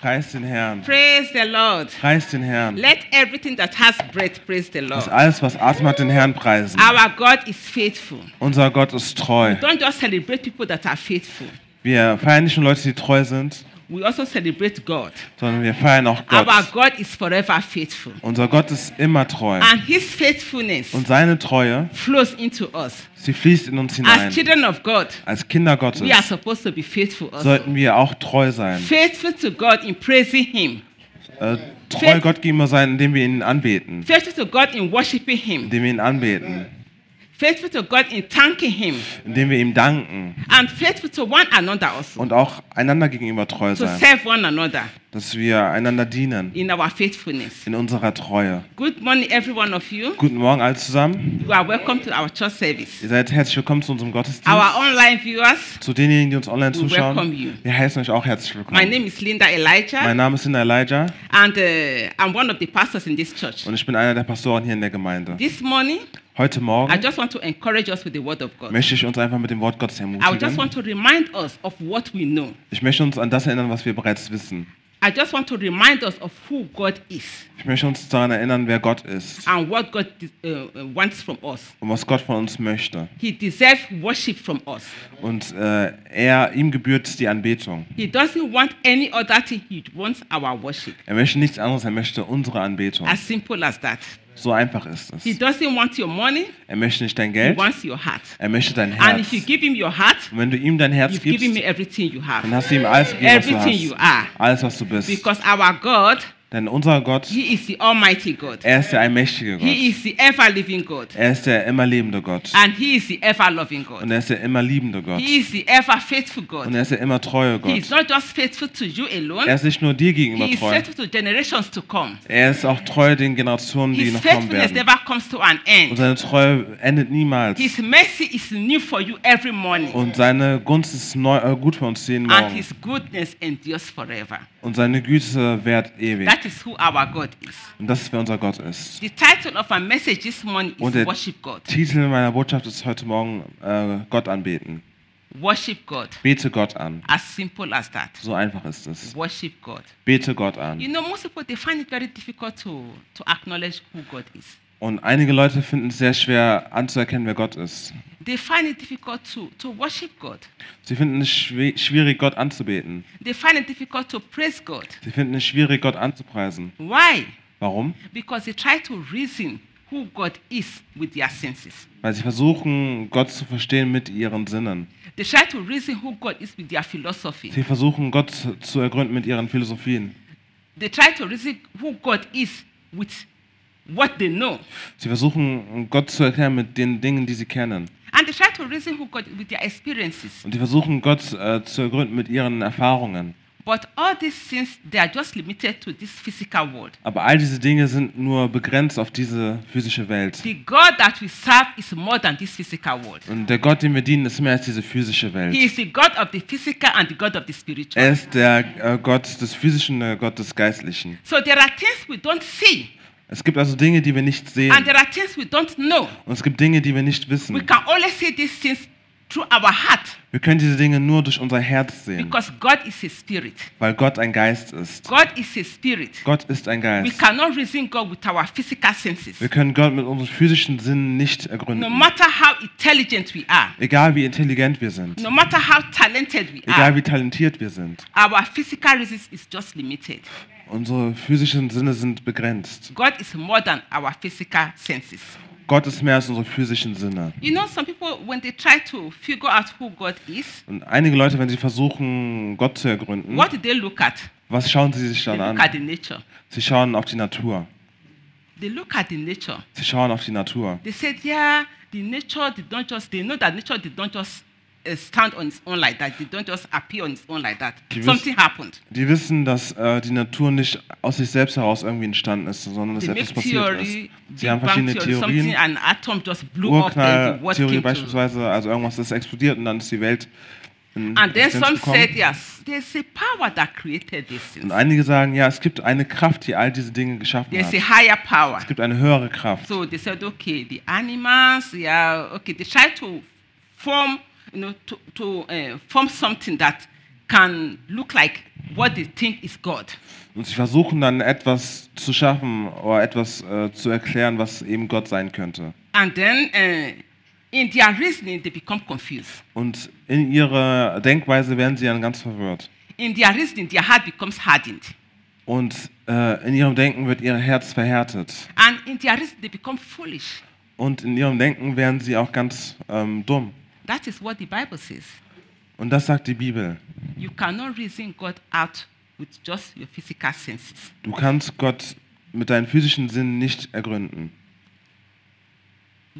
Preis den Herrn. Praise the Lord. Preis den Herrn. Let everything that has breath praise the Lord. alles, was Atem hat, den Herrn preisen. Our God is faithful. Unser Gott ist treu. Don't just celebrate people that are faithful. Wir feiern nicht nur Leute, die treu sind, We also celebrate God. sondern wir feiern auch Our Gott. God is forever faithful. Unser Gott ist immer treu. And his faithfulness Und seine Treue, flows into us. sie fließt in uns As hinein. children of God, Als Kinder we are Gottes supposed to be faithful also. sollten wir auch treu sein. Faithful to God in praising him. Äh, treu Gott gegenüber sein, indem wir ihn anbeten. Faithful to God in worshiping him. Indem wir ihn anbeten. Faithful to God in thanking him. Indem wir ihm danken. And faithful to one another also. Und auch einander gegenüber treu To sein. serve one another Dass wir einander dienen. in our faithfulness. In unserer Treue. Good morning, every one of you. Guten Morgen alle zusammen. You are welcome to our church service. Ihr seid herzlich willkommen zu unserem Gottesdienst. Our online viewers, Zu denjenigen, die uns online We welcome zuschauen. you. Wir heißen euch auch herzlich my willkommen. name is Linda Elijah, Mein Name ist Linda Elijah and uh, I'm one of the pastors in this church. und ich bin einer der Pastoren hier in der Gemeinde. This morning, Heute I Morgen just want to encourage us with the Word of God. möchte ich uns einfach mit dem Wort Gottes I just ermutigen. want to remind us of what we know. Ich möchte uns an das erinnern, was wir bereits wissen. I just want to remind us of who God is Ich möchte uns daran erinnern, wer Gott ist and what God uh, uh, wants from us. und was Gott von uns möchte. He deserves worship from us. Und äh, er, ihm gebührt die Anbetung. He doesn't want any other thing. He wants our worship. Er möchte nichts anderes, er möchte unsere Anbetung. As simple as that. So einfach ist He es. doesn't want your money. Er möchte nicht dein He Geld, wants your heart. er möchte dein And Herz. if you give him your heart, Und wenn du ihm dein Herz you've given gibst, me everything you have. dann hast du ihm alles gegeben, was du Everything you hast. are. Alles, was du bist. Because our God, Denn unser Gott, He is the Almighty God. er ist der allmächtige Gott. He is the ever living God. Er ist der immer lebende Gott. And He is the ever loving Und God. er ist der immer liebende Gott. He is the ever faithful Und God. er ist der immer treue He is Gott. not just faithful to you Er alone, ist nicht nur dir gegenüber He is treu. faithful to generations to come. Er ist auch treu den Generationen, die His noch kommen faithfulness werden. never comes to an Und end. seine Treue endet niemals. His mercy is new for you every morning. Und seine Gunst ist neu, äh, gut für uns jeden And Morgen. His goodness endures forever. Und seine Güte währt ewig. That is who our God is. Und das ist, wer unser Gott ist. The title of our message this morning Und is der Worship God. Titel meiner Botschaft ist heute Morgen äh, Gott anbeten. Worship God. Bete Gott an. As simple as that. So einfach ist es. Worship God. Bete Gott an. You know, most people they find it very difficult to, to acknowledge who God is. Und einige Leute finden es sehr schwer anzuerkennen, wer Gott ist. They find it difficult to, to worship God. Sie finden es schwi- schwierig, Gott anzubeten. They find it difficult to praise God. Sie finden es schwierig, Gott anzupreisen. Why? Warum? Because they try to reason who God is with their senses. Weil sie versuchen, Gott zu verstehen mit ihren Sinnen. They try to reason who God is with their philosophy. Sie versuchen, Gott zu- zu ergründen mit ihren Philosophien. They try to reason who God is with what they know. Sie versuchen, Gott zu erklären mit den Dingen, die sie kennen. And they try to reason who God with their experiences. Und sie versuchen, Gott äh, zu ergründen mit ihren Erfahrungen. But all these things, they are just limited to this physical world. Aber all diese Dinge sind nur begrenzt auf diese physische Welt. The God that we serve is more than this physical world. Und der Gott, den wir dienen, ist mehr als diese physische He Welt. is the God of the physical and the God of the spiritual. Er ist der äh, Gott des Physischen, der Gott des Geistlichen. So there are things we don't see, Es gibt also Dinge, die wir nicht sehen. and there are things we don't know. Und es gibt Dinge, die wir nicht We wissen. can only see these things through our heart Wir können diese Dinge nur durch unser Herz sehen, because God is a spirit. weil Gott ein Geist ist. God is a spirit. Gott ist ein We Geist. cannot reason God with our physical senses. Wir können Gott mit unseren physischen Sinnen nicht No ergründen. matter how intelligent we are, Egal wie intelligent wir sind, no matter how talented we egal are, wie talentiert wir sind, our physical reasons is just limited. Unsere physischen Sinne sind begrenzt. God is more than our physical senses. Gott ist mehr als unsere physischen Sinne. You know, some people, when they try to figure out who God is, Und einige Leute, wenn sie versuchen, Gott zu ergründen, what do they look at? was schauen sie sich They dann look at an? the nature. Sie schauen auf die Natur. They look at the nature. Sie schauen auf die Natur. They said, yeah, the nature did not just, they know that nature did not just stand on its own like that. They don't just appear on its own like that. Die Something happened. Die wissen, dass äh, die Natur nicht aus sich selbst heraus irgendwie entstanden ist, sondern dass etwas passiert theory, ist. Sie haben verschiedene Theorien. an atom just blew up, then the word Urknalltheorie came to. beispielsweise, also irgendwas ist explodiert und dann ist die Welt in And then some gekommen. said, yes, there's a power that created these Und einige sagen, ja, es gibt eine Kraft, die all diese Dinge geschaffen There's hat. a higher power. Es gibt eine höhere Kraft. So they said, okay, the animals, yeah, okay, they try to form, you know, to, to uh, form something that can look like what they think is God. Und sie versuchen dann etwas zu schaffen oder etwas äh, zu erklären, was eben Gott sein könnte. And then uh, in their reasoning, they become confused. Und in ihrer Denkweise werden sie dann ganz verwirrt. In their reasoning, their heart becomes hardened. Und äh, in ihrem Denken wird ihr Herz verhärtet. And in their reasoning, they become foolish. Und in ihrem Denken werden sie auch ganz ähm, dumm. That is what the Bible says. Und das sagt die Bibel. You cannot reason God out with just your physical senses. Du kannst Gott mit deinen physischen Sinnen nicht ergründen.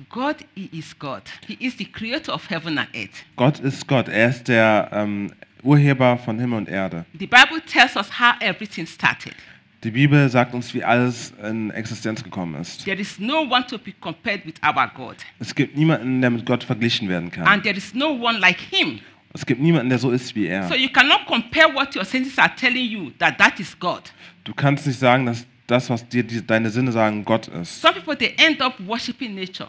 God he is God. He is the creator of heaven and earth. Gott ist Gott. Er ist der ähm, Urheber von Himmel und Erde. The Bible tells us how everything started. Die Bibel sagt uns, wie alles in Existenz gekommen ist. There is no one to be compared with our God. Es gibt niemanden, der mit Gott verglichen werden kann. And there is no one like him. Es gibt niemanden, der so ist wie So er. you cannot compare what your senses are telling you that that is God. Du kannst nicht sagen, dass das, was dir die, deine Sinne sagen, Gott ist. Some people they end up worshiping nature.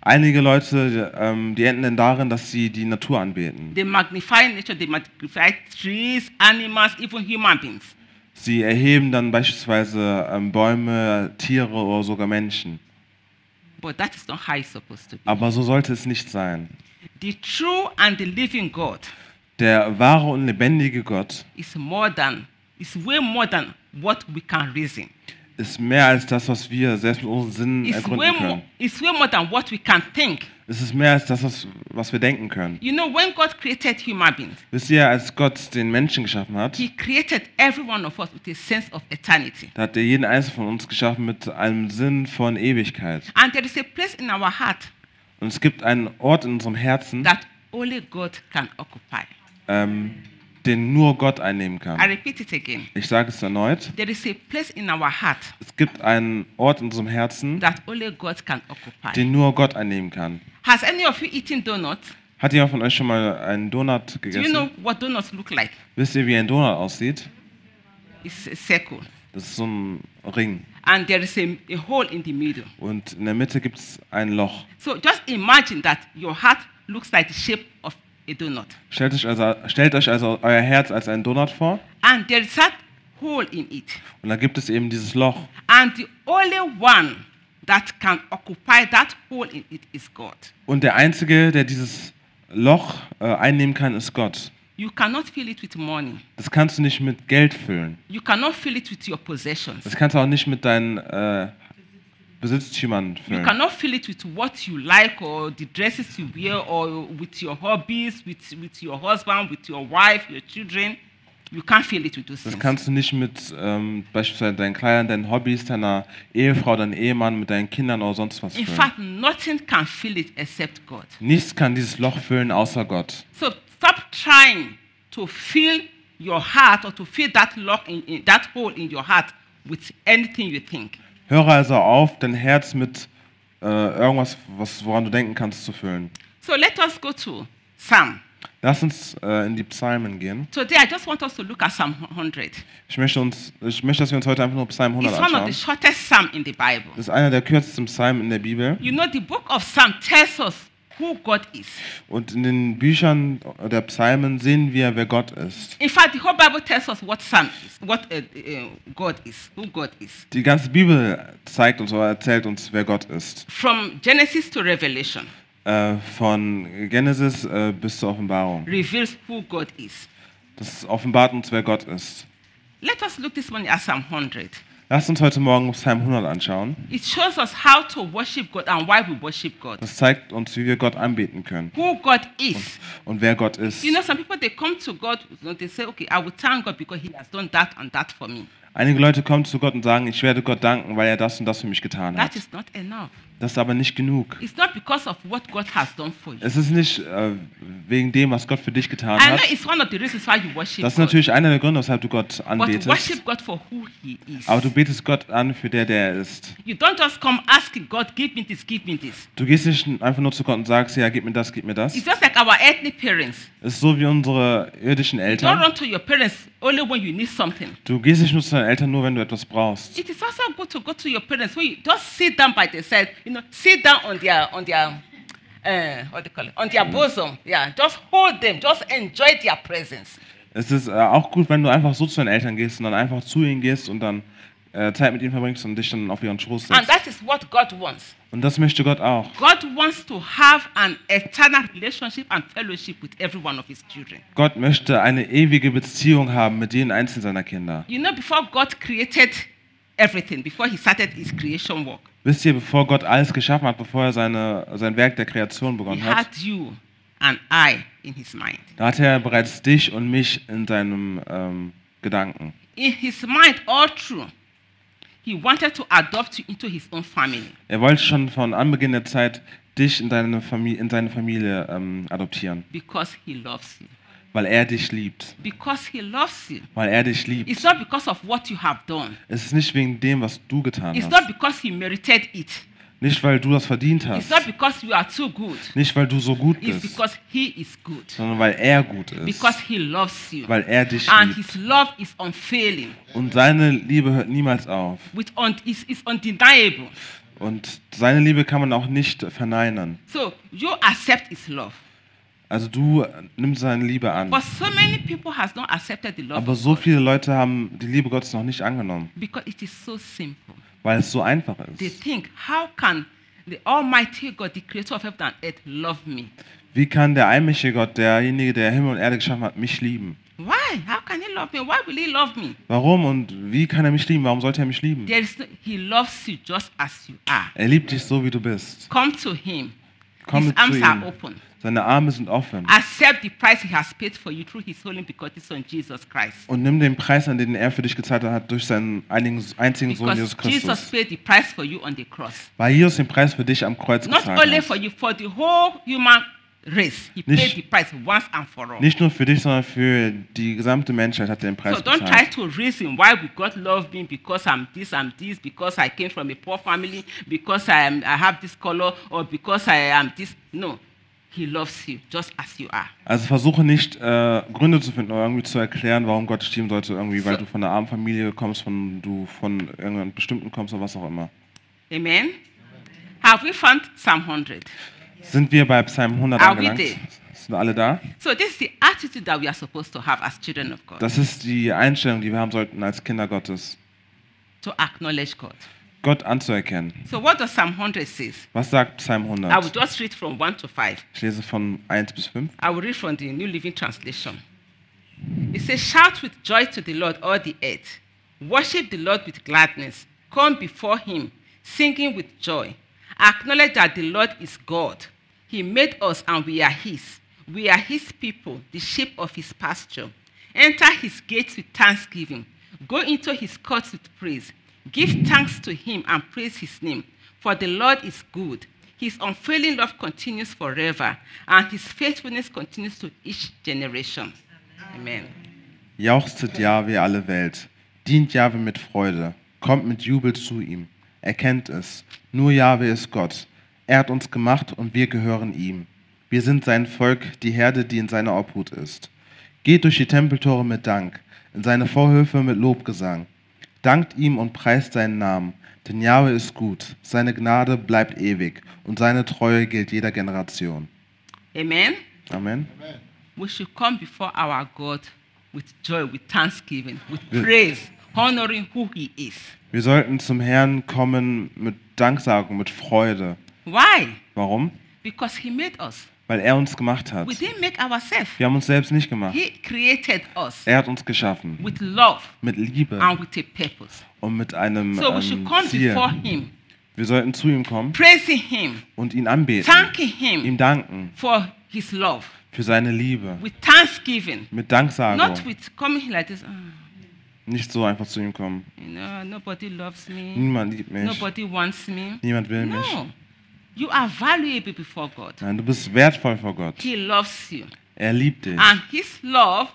Einige Leute, ähm, die enden darin, dass sie die Natur anbeten. They magnify nature, they magnify trees, animals, even human beings. Sie erheben dann beispielsweise ähm, Bäume, Tiere oder sogar Menschen. But that is not how it's supposed to be. Aber so sollte es nicht sein. The true and the living God Der wahre und lebendige Gott is more than, is way more than what we can reason. ist mehr als das, was wir selbst mit unseren Sinnen It's way, ergründen können. it's way more than what we can think. Es ist mehr als das, was, wir denken können. You know, when God created human beings, Wisst ihr, als Gott den Menschen geschaffen hat, He created every one of us with a sense of eternity. da hat er jeden einzelnen von uns geschaffen mit einem Sinn von Ewigkeit. And there is a place in our heart Und es gibt einen Ort in unserem Herzen, that only God can occupy. ähm, den nur Gott einnehmen I kann. repeat it again. Ich sage es erneut. There is a place in our heart Es gibt einen Ort in unserem Herzen, that only God can occupy. den nur Gott einnehmen kann. Has any of you eaten donuts? Hat jemand von euch schon mal einen Donut Do you gegessen? know what donuts look like? Wisst ihr, wie ein Donut aussieht? It's a circle. Das ist so ein Ring. And there is a, a hole in the middle. Und in der Mitte gibt es ein Loch. So just imagine that your heart looks like the shape of a donut. Stellt euch, also, stellt euch also euer Herz als einen Donut vor. And there is that hole in it. Und da gibt es eben dieses Loch. And the only one that can occupy that hole in it is God. Und der Einzige, der dieses Loch äh, einnehmen kann, ist Gott. You cannot fill it with money. Das kannst du nicht mit Geld füllen. You cannot fill it with your possessions. Das kannst du auch nicht mit deinen äh, Besitztümern You cannot fill it with what you like or the dresses you wear or with your hobbies, with, with your husband, with your wife, your children. You can't fill it with those Das things. kannst du nicht mit ähm, beispielsweise deinen Kleidern, deinen Hobbys, deiner Ehefrau, deinem Ehemann, mit deinen Kindern oder sonst was In fact, nothing can fill it except God. Nichts kann dieses Loch füllen außer Gott. So stop trying to fill your heart or to fill that lock in, in that hole in your heart with anything you think. Höre also auf, dein Herz mit äh, irgendwas, was, woran du denken kannst, zu füllen. So let us go to Psalm. Lass uns äh, in die Psalmen gehen. Today I just want us to look at Psalm 100. Ich möchte, uns, ich möchte, dass wir uns heute einfach nur Psalm 100 It's one of anschauen. the shortest Psalm in the Bible. Das ist einer der kürzesten Psalmen in der Bibel. You know, the book of Psalm tells us who God is. Und in den Büchern der Psalmen sehen wir, wer Gott ist. In fact, the whole Bible tells us what Psalm is, what uh, uh, God is, who God is. Die ganze Bibel zeigt uns oder erzählt uns, wer Gott ist. From Genesis to Revelation, Äh, von Genesis äh, bis zur Offenbarung. reveals who God is. Das offenbart uns, wer Gott ist. Let us look this morning at Psalm 100. Lasst uns heute Morgen Psalm 100 anschauen. It shows us how to worship God and why we worship God. Das zeigt uns, wie wir Gott anbeten können Who God is. und wer Gott ist. You know, some people they come to God and they say, okay, I will thank God because He has done that and that for me. Einige Leute kommen zu Gott und sagen, ich werde Gott danken, weil er das und das für mich getan That hat. is not enough. Das ist aber nicht genug. It's not because of what God has done for you. Es ist nicht äh, wegen dem, was Gott für dich getan hat. it's one of the reasons why you worship Das ist God. natürlich einer der Gründe, weshalb du Gott But anbetest. worship God for who He is. Aber du betest Gott an für der, der er ist. You don't just come asking God, give me this, give me this. Du gehst nicht einfach nur zu Gott und sagst, ja, gib mir das, gib mir das. It's just like our earthly parents. Es ist so wie unsere irdischen You don't Eltern. run to your parents only when you need something. Du gehst nicht nur zu deinen Eltern, nur wenn du etwas brauchst. It is also good to go to your parents when you just sit down by their side, you know, sit down on their on their uh, what do you call it? On their bosom. Yeah. Just hold them. Just enjoy their presence. Es ist äh, auch gut, wenn du einfach so zu deinen Eltern gehst und dann einfach zu ihnen gehst und dann äh, Zeit mit ihnen verbringst und dich dann auf ihren Schoß And setzt. that is what God wants. Und das möchte Gott auch. God wants to have an eternal relationship and fellowship with every one of his children. Gott möchte eine ewige Beziehung haben mit jedem einzelnen seiner Kinder. You know, before God created everything, before he started his creation work, Wisst ihr, bevor Gott alles geschaffen hat, bevor er seine, sein Werk der Kreation begonnen hat, da hatte er bereits dich und mich in seinem ähm, Gedanken. In his mind, all through, he wanted to adopt you into his own family. Er wollte schon von Anbeginn der Zeit dich in, deine Familie, in seine Familie ähm, adoptieren, because he loves you. Weil er dich liebt. Because he loves you. Weil er dich liebt. It's not because of what you have done. Es ist nicht wegen dem, was du getan It's hast. not because he merited it. Nicht, weil du das verdient It's hast. not because you are too good. Nicht, weil du so gut It's bist, because he is good. sondern weil er gut ist. Because he loves you. Weil er dich And liebt. his love is unfailing. Und seine Liebe hört niemals auf. With un- is, is undeniable. Und seine Liebe kann man auch nicht verneinen. So you accept his love. Also du nimmst seine Liebe an. But so many people has not accepted the love Aber so viele Leute haben die Liebe Gottes noch nicht angenommen, because it is so simple. weil es so einfach They ist. think, how can the Almighty God, the Creator of heaven and earth, love me? Wie kann der allmächtige Gott, derjenige, der Himmel und Erde geschaffen hat, mich lieben? Why? How can he love me? Why will he love me? Warum und wie kann er mich lieben? Warum sollte er mich lieben? There is no, he loves you just as you are. Er liebt dich so, wie du bist. Come to him. Komm His arms are open. Seine Arme sind offen. Accept the price he has paid for you through his holy begotten Son Jesus Christ. Und nimm den Preis an, den er für dich gezahlt hat, durch seinen einigen, einzigen Sohn Jesus Because Jesus Christus. paid the price for you on the cross. Weil Jesus den Preis für dich am Kreuz Not gezahlt only hat. for you, for the whole human race. He Nicht- paid the price once and for all. Nicht nur für dich, sondern für die gesamte Menschheit hat er den So Preis don't try bezahlt. to reason why would God love me because I'm this, I'm this, because I came from a poor family, because I am I have this color, or because I am this. No. He loves you just as you are. Also versuche nicht äh, Gründe zu finden oder irgendwie zu erklären, warum Gott dich lieben sollte, irgendwie, weil So- du von einer armen Familie kommst, von du von irgendeinem bestimmten kommst oder was auch immer. Amen. Have we found Psalm 100? Sind wir bei Psalm 100 Are we angelangt? there? Sind alle da? So this is the attitude that we are supposed to have as children of God. Das ist die Einstellung, die wir haben sollten als Kinder Gottes, to acknowledge God. Gott anzuerkennen. So what does Psalm 100 says? Was sagt Psalm I will 100? just read from 1 to 5. Ich lese von 1 bis 5. I will read from the New Living Translation. It says, Shout with joy to the Lord, all the earth. Worship the Lord with gladness. Come before him, singing with joy. Acknowledge that the Lord is God. He made us and we are his. We are his people, the sheep of his pasture. Enter his gates with thanksgiving. Go into his courts with praise. Give thanks to him and praise his name. For the Lord is good. His unfailing love continues forever, and his faithfulness continues to each generation. Amen. Jauchzet Jahwe alle Welt, dient Jahwe mit Freude, kommt mit Jubel zu ihm, erkennt es, nur Jahwe ist Gott. Er hat uns gemacht und wir gehören ihm. Wir sind sein Volk, die Herde, die in seiner Obhut ist. Geht durch die Tempeltore mit Dank, in seine Vorhöfe mit Lobgesang. Dankt ihm und preist seinen Namen, denn Jahwe ist gut, seine Gnade bleibt ewig und seine Treue gilt jeder Generation. Amen. Amen. We should come before our God with joy, with thanksgiving, with praise, honoring who he is. Wir sollten zum Herrn kommen mit Danksagung, mit Freude. Why? Warum? Because he made us. Weil er uns gemacht hat. We didn't make ourselves. Wir haben uns selbst nicht gemacht. He created us Er hat uns geschaffen. with love Mit Liebe and with a purpose. und mit einem So we should ähm, come Ziel. before him, Wir sollten zu ihm kommen praising him, und ihn anbeten. thanking Ihm him danken for his love, für seine Liebe. with thanksgiving, Mit Danksagung. not with coming like this. "Ah, Nicht so einfach zu ihm kommen. you know, nobody loves me, Niemand liebt mich. nobody wants me. Niemand will mich. You are valuable before God. Nein, du bist wertvoll vor Gott. He loves you, Er liebt dich. and His love,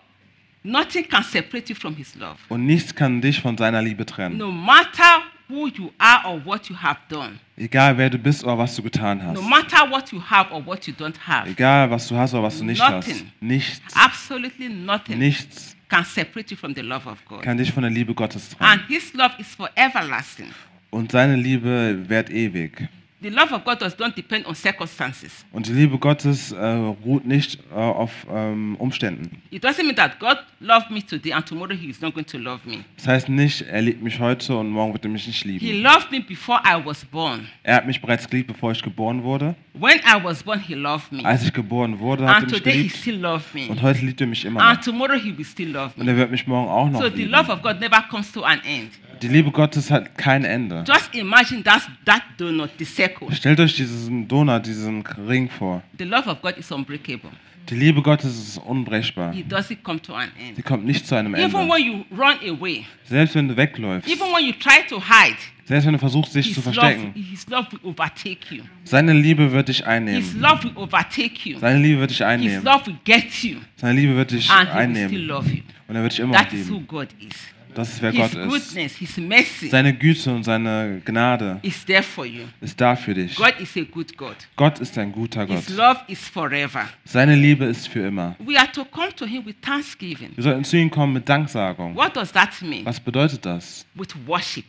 nothing can separate you from His love. Und nichts kann dich von seiner Liebe trennen. No matter who you are or what you have done, Egal wer du bist oder was du getan hast. no matter what you have or what you don't have, Egal was du hast oder was du nicht hast. Nothing. Nichts. absolutely nothing Nichts can separate you from the love of God. kann dich von der Liebe Gottes trennen. And His love is for everlasting. Und seine Liebe währt ewig. The love of God does not depend on circumstances. Und die Liebe Gottes äh, ruht nicht äh, auf ähm, Umständen. It doesn't mean that God loved me today and tomorrow He is not going to love me. Das heißt nicht, er liebt mich heute und morgen wird er mich nicht He lieben. loved me before I was born. Er hat mich bereits geliebt, bevor ich geboren wurde. When I was born, He loved me. Als ich geboren wurde, hat er And mich today He geliebt. still loves me. Und heute liebt er mich immer And noch. tomorrow He will still love Und me. er wird mich morgen auch noch So the lieben. love of God never comes to an end. Die Liebe Gottes hat kein Ende. Just imagine that, that donut, the circle. Stellt euch diesen Donut, diesen Ring vor. The love of God is unbreakable. Die Liebe Gottes ist unbrechbar. It doesn't come to an Sie end. kommt nicht zu einem Even Ende. when you run away, Selbst wenn du wegläufst, even when you try to hide, selbst wenn du versuchst, dich zu His love, verstecken, His love will overtake you. seine Liebe wird dich His einnehmen. love will overtake you. Seine Liebe wird dich His einnehmen. love will get you. Seine Liebe wird dich And He will still einnehmen. love you. Und er wird dich immer That is who lieben. God is. Das ist, wer His Gott ist. goodness, His mercy Seine Güte und seine Gnade is there for you. ist da für dich. God is a good God. Gott ist ein guter Gott. His love is forever. Seine Liebe ist für immer. We are to come to Him with thanksgiving. Wir sollten zu ihm kommen mit Danksagung. What does that mean? Was bedeutet das? With worship.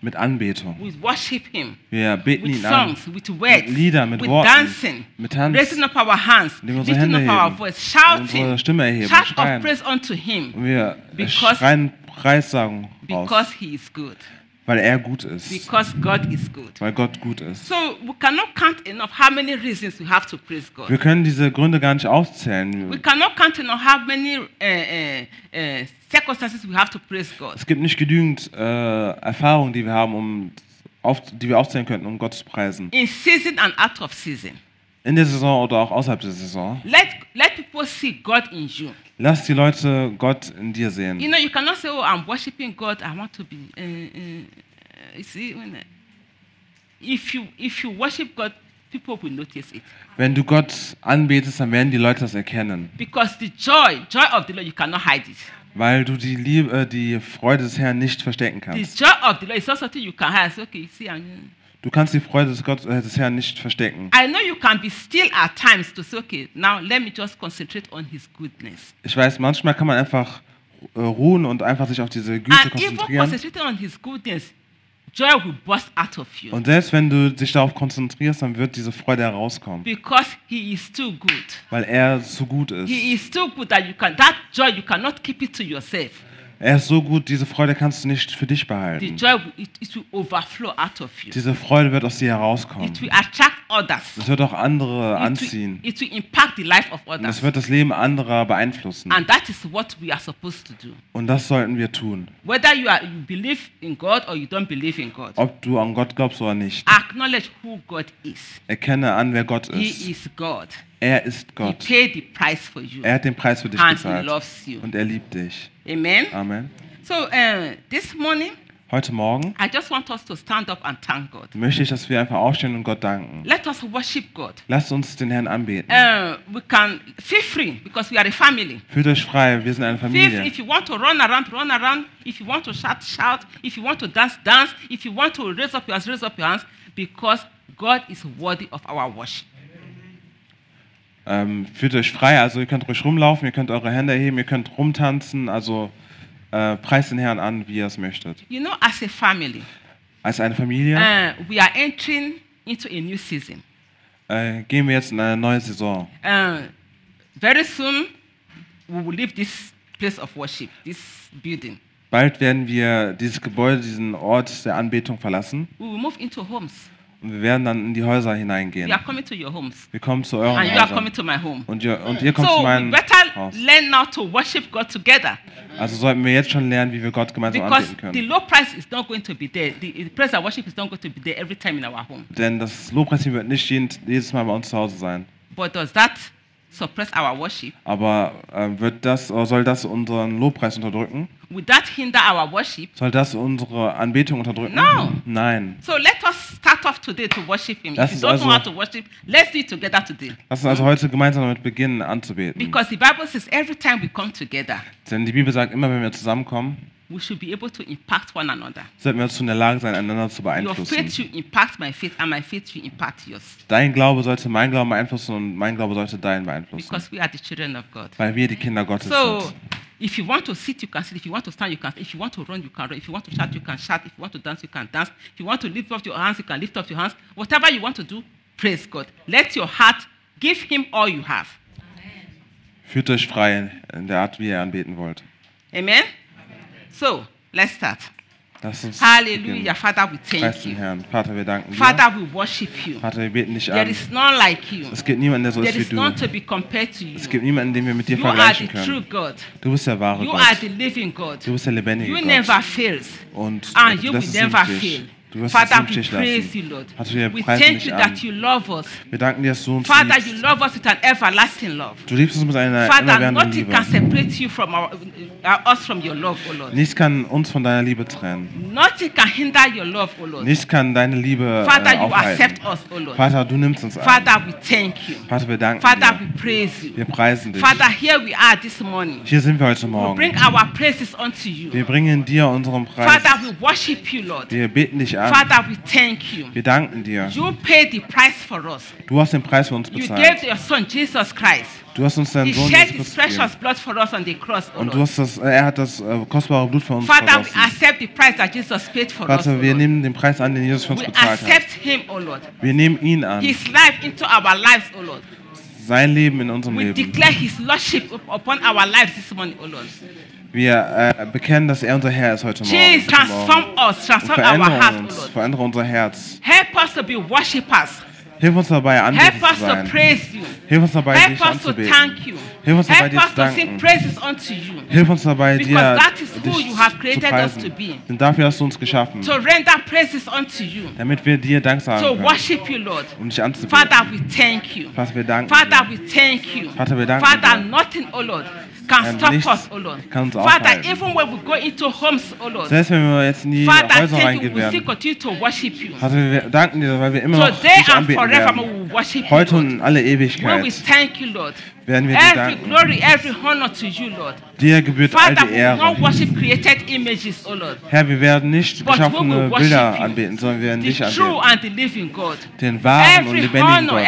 Mit Anbetung. We worship Him. Wir beten With ihn an. songs, with words, Mit Liedern, mit with Worten, dancing, mit Tanz, raising up our hands, indem wir unsere lifting Hände up our heben, voice, unsere shouting, Stimme erheben, schreien. praise unto Him Und wir Because- schreien Preissagen because raus, He is good. Weil er gut ist. Because God is good. Weil Gott gut ist. So we cannot count enough how many reasons we have to praise God. Wir können diese Gründe gar nicht We aufzählen. cannot count enough how many uh, uh, circumstances we have to praise God. Es gibt nicht genügend äh, Erfahrungen, die wir haben, um auf, die wir aufzählen könnten, um Gott zu preisen. In season and out of season. In der Saison oder auch außerhalb der Saison. Let, let people see God in you. Lass die Leute Gott in dir sehen. You know, you cannot say, oh, I'm worshiping God. I want to be. Uh, uh, you see, when, uh, if, you, if you worship God, people will notice it. Wenn du Gott anbetest, dann werden die Leute das erkennen. Because the joy, joy of the Lord, you cannot hide it. Weil du die Liebe, die Freude des Herrn nicht verstecken The kannst. joy of the Lord is not something you can hide. Okay, see, I'm, Du kannst die Freude des, Gott, äh, des Herrn nicht verstecken. I know you can be still at times to say, okay, now let me just concentrate on His goodness. Ich weiß, manchmal kann man einfach äh, ruhen und einfach sich auf diese Güte And even konzentrieren. concentrating on His goodness, joy will burst out of you. Und selbst wenn du dich darauf konzentrierst, dann wird diese Freude herauskommen. Because He is too good. Weil er so gut He ist. is too good that you can, that joy, you cannot keep it to yourself. Er ist so gut, diese Freude kannst du nicht für dich The behalten. joy, will- it, it will overflow out of you. Diese Freude wird aus dir herauskommen. It will attract others. Es wird auch andere It will, anziehen. it will impact the life of Und others. es wird das Leben anderer beeinflussen. And that is what we are supposed to do. Und das sollten wir tun. Whether you, are, you believe in God or you don't believe in God, Ob du an Gott glaubst oder nicht. acknowledge who God is. Erkenne an, wer Gott He ist. is God. Er ist He Gott. paid the price for you. Er hat den Preis für dich And He bezahlt. loves you. Und er liebt dich. Amen. Amen. So uh, this morning, Heute Morgen I just want us to stand up and thank God. möchte ich, dass wir einfach aufstehen und Gott danken. Let us worship God. Lasst uns den Herrn anbeten. Uh, we can feel free because we are a family. Fühlt euch frei, wir sind eine. Familie. If you want to run around, run around. If you want to shout, shout. If you want to dance, dance. If you want to raise up your hands, raise up your hands. Because God is worthy of our worship. Ähm, fühlt euch frei, also ihr könnt ruhig rumlaufen, ihr könnt eure Hände erheben, ihr könnt rumtanzen, also äh, preist den Herrn an, wie ihr es möchtet. You know, as a family, Als eine Familie uh, we are entering into a new season. äh, gehen wir jetzt in eine neue Saison. Uh, very soon, we will leave this place of worship, this building. Bald werden wir dieses Gebäude, diesen Ort der Anbetung verlassen We will move into homes. Und wir werden dann in die Häuser hineingehen. are coming to your homes. Wir kommen zu euren And you are Häusern. coming to my home. Und ihr, und ihr kommt zu So we meinem better Haus. learn now to worship God together. Also sollten wir jetzt schon lernen, wie wir Gott gemeinsam Because anbeten the können. low price is not going to be there. The, the praise and worship is not going to be there every time in our home. Denn das Lobpreisteam wird nicht jedes Mal bei uns zu Hause sein. But does that suppress our worship? Aber äh, wird das, oder soll das unseren Lobpreis unterdrücken? Would that hinder our worship? Soll das unsere Anbetung unterdrücken? No. Nein. So let us start off today to worship Him. Das if you don't know also- how to worship, let's do it together today. Lass uns also heute gemeinsam damit beginnen anzubeten. Because the Bible says every time we come together, Denn die Bibel sagt immer, wenn wir zusammenkommen, we should be able to impact one another. sollten wir dazu in der Lage sein, einander zu Your beeinflussen. faith should impact my faith, and my faith should impact yours. Dein Glaube sollte mein Glauben beeinflussen und mein Glaube sollte deinen beeinflussen. Because we are the children of God. Weil wir die Kinder Gottes So sind. If you want to sit, you can sit. If you want to stand, you can. stand. If you want to run, you can run. If you want to shout, you can shout. If you want to dance, you can dance. If you want to lift up your hands, you can lift up your hands. Whatever you want to do, praise God. Let your heart give Him all you have. Fühlt euch frei in der Art, wie ihr anbeten wollt. Amen. So let's start. Hallelujah, beginnen. Father. We thank den you. Herrn. Vater, wir danken dir. Father, we worship you. Vater, wir beten dich There an. is none like you. Es gibt niemanden, der so There ist wie du. none to be compared to you. Es gibt niemanden, den wir mit dir You are the vergleichen true. God. Du bist der wahre You are the living God. Du bist der lebendige You Gott. never fails. Und And du you will never fail. Du wirst Father, nicht we praise lassen. you, Lord. Vater, wir We preisen thank dich you an. that you love us. Wir danken dir, dass du uns Father, you liebst. love us with an everlasting love. Du liebst uns mit einer Father, immerwährenden nothing Liebe. can separate you from our, uh, us from your love, O Lord. Nichts kann uns von deiner Liebe trennen. Nothing can hinder your love, O Lord. Nichts kann deine Liebe Father, äh, you aufhalten. accept us, O Lord. Vater, du nimmst uns an. Father, we thank you. Vater, wir danken Father, dir. we praise you. Wir preisen dich. Father, here we are this morning. Hier sind wir heute We Morgen. bring our praises unto you. Wir bringen dir unseren Preis. Father, we worship you, Lord. Wir beten dich an. Father, we thank you. Wir danken dir. You paid the price for us. Du hast den Preis für uns You gave your son Jesus Christ. Du hast uns deinen He Sohn shed Jesus his Christus gegeben. precious blood for us on the cross, O Und du Lord. hast das, er hat das äh, kostbare Blut für uns Father, we vergossen. accept the price that Jesus paid for us, O Vater, wir Lord. nehmen den Preis an, den Jesus für uns We bezahlt hat. accept him, O Lord. Wir nehmen ihn an. His life into our lives, O Lord. Sein Leben in unserem We Leben. declare his lordship up- upon our lives this morning, O Lord. Wir äh, bekennen, dass er unser Herr ist heute Morgen. Jesus, transform us, transform our heart, uns, Lord. verändere unser Herz. Help us to be worshippers. Hilf uns dabei, Help us zu to sein. praise you. Hilf uns dabei, Help dich us to thank you. Hilf uns dabei, Help dir us zu to sing danken. praises unto you. Hilf uns dabei, Because dir that is who you have zu created us preisen. to be. Denn dafür hast du uns geschaffen, To render praises unto you. damit wir dir Dank sagen To können, worship you, Lord. um dich anzubeten. Father, we thank you. Vater, wir danken Father, dir. we thank you. Vater, wir danken Father, dir. nothing, oh Lord, can stop us, oh Lord. kann uns Father, aufhalten. even when we go into homes, oh Lord. Selbst wenn wir jetzt in die Father, Häuser thank you. reingehen We still werden. continue to worship you. Vater, wir danken dir, weil wir immer noch Today dich and anbeten forever, we werden. will worship you. Heute und Lord. in alle we Ewigkeit thank you, Lord. werden wir dir Every danken. glory, every honor to you, Lord. Dir gebührt all Father, die Ehre. Herr, wir werden nicht geschaffene Bilder anbeten, sondern wir werden dich anbeten. Den wahren und lebendigen Gott.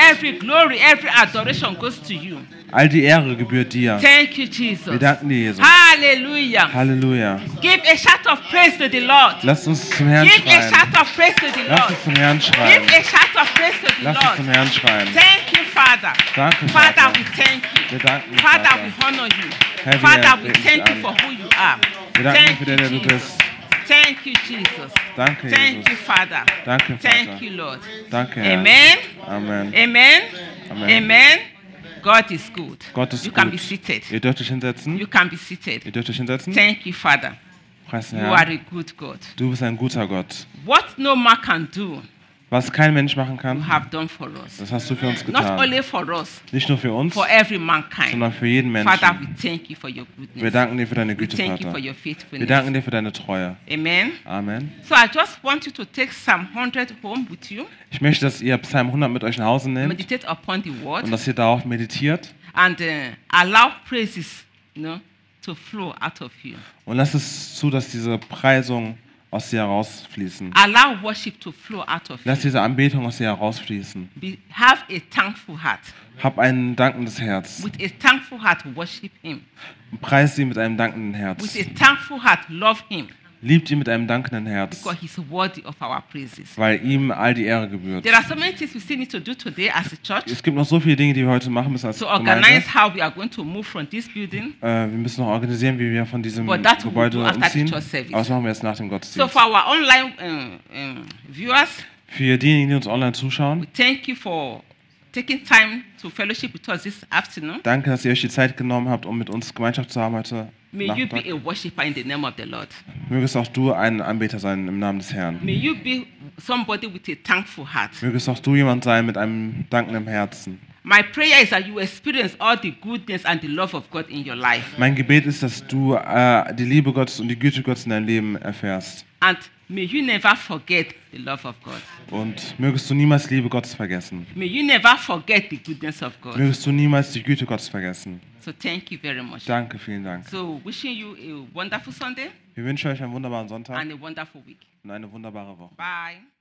All die Ehre gebührt dir. Thank you, Jesus. Wir danken dir, Jesus. Hallelujah. Halleluja. Give a shout of praise to the Lord. Lasst uns zum Herrn Give a schreien. shout of praise to the Lord. uns zum Herrn schreien. Give a shout of praise to the Lasst uns zum. Herrn schreien. Thank you, Father. Danke, Father, Vater. we thank you. Wir danken dir, Father, Vater. we honor you. Herr, Father, thank you for who you are. Wir danken dir Thank you, der, der du Jesus. Thank you, Jesus. Thank you, Jesus. Father. Danke, Thank you, Lord. Danke, Herr. Amen. Amen. Amen. Amen. God is good. Gott ist You can be seated. Ihr dürft euch hinsetzen. You can be seated. Ihr dürft euch hinsetzen. Thank you, Father. Preis You are a good God. Du bist ein guter Gott. What no man can do, Was kein Mensch machen kann, das hast du für uns Not getan. only for us, Nicht nur für uns, for every mankind. sondern für jeden Father, Menschen. we thank you for your Wir danken dir für deine Güte, Vater. Wir danken dir für deine Treue. Amen. Amen. So I just want you to take Psalm 100 home with you, Ich möchte, dass ihr Psalm 100 mit euch nach Hause nehmt meditate upon the word, und dass ihr darauf meditiert and uh, allow praises, you know, to flow out of you. und lasst es zu, dass diese Preisungen aus dir herausfließen. Allow worship to flow out of you. Lass diese Anbetung aus dir herausfließen. Be, have a thankful heart. Hab ein dankendes Herz. With a thankful heart, worship Him. Preis sie mit einem dankenden With Herz. a thankful heart, love Him. Liebt ihn mit einem dankenden Herz, Because He's worthy of our praises. weil ihm all die Ehre gebührt. There are so many things we still need to do today as a church Es gibt noch so viele Dinge, die wir heute machen müssen als to Gemeinde. organize how we are going to move from this building. Äh, wir müssen noch organisieren, wie wir von diesem But that Gebäude do after the umziehen. church service. Aber das machen wir jetzt nach dem So Gottesdienst. for our online um, um, viewers, Für diejenigen, die uns online zuschauen, we thank you for taking time to fellowship with us this afternoon. danke, dass ihr euch die Zeit genommen habt, um mit uns Gemeinschaft zu haben heute May you be a worshiper in the name of the Lord. Mögest auch du ein Anbeter sein im Namen des Herrn. May you be somebody with a thankful heart. Mögest auch du jemand sein mit einem dankenden Herzen. My prayer is that you experience all the goodness and the love of God in your life. Mein Gebet ist, dass du äh, die Liebe Gottes und die Güte Gottes in deinem Leben erfährst. And may you never forget the love of God. Und mögest du niemals Liebe Gottes vergessen. May you never forget the goodness of God. Mögest du niemals die Güte Gottes vergessen. So thank you very much. Danke, vielen Dank. So wishing you a wonderful Sunday Wir wünschen euch einen wunderbaren Sonntag and a wonderful week. und eine wunderbare Woche. Bye.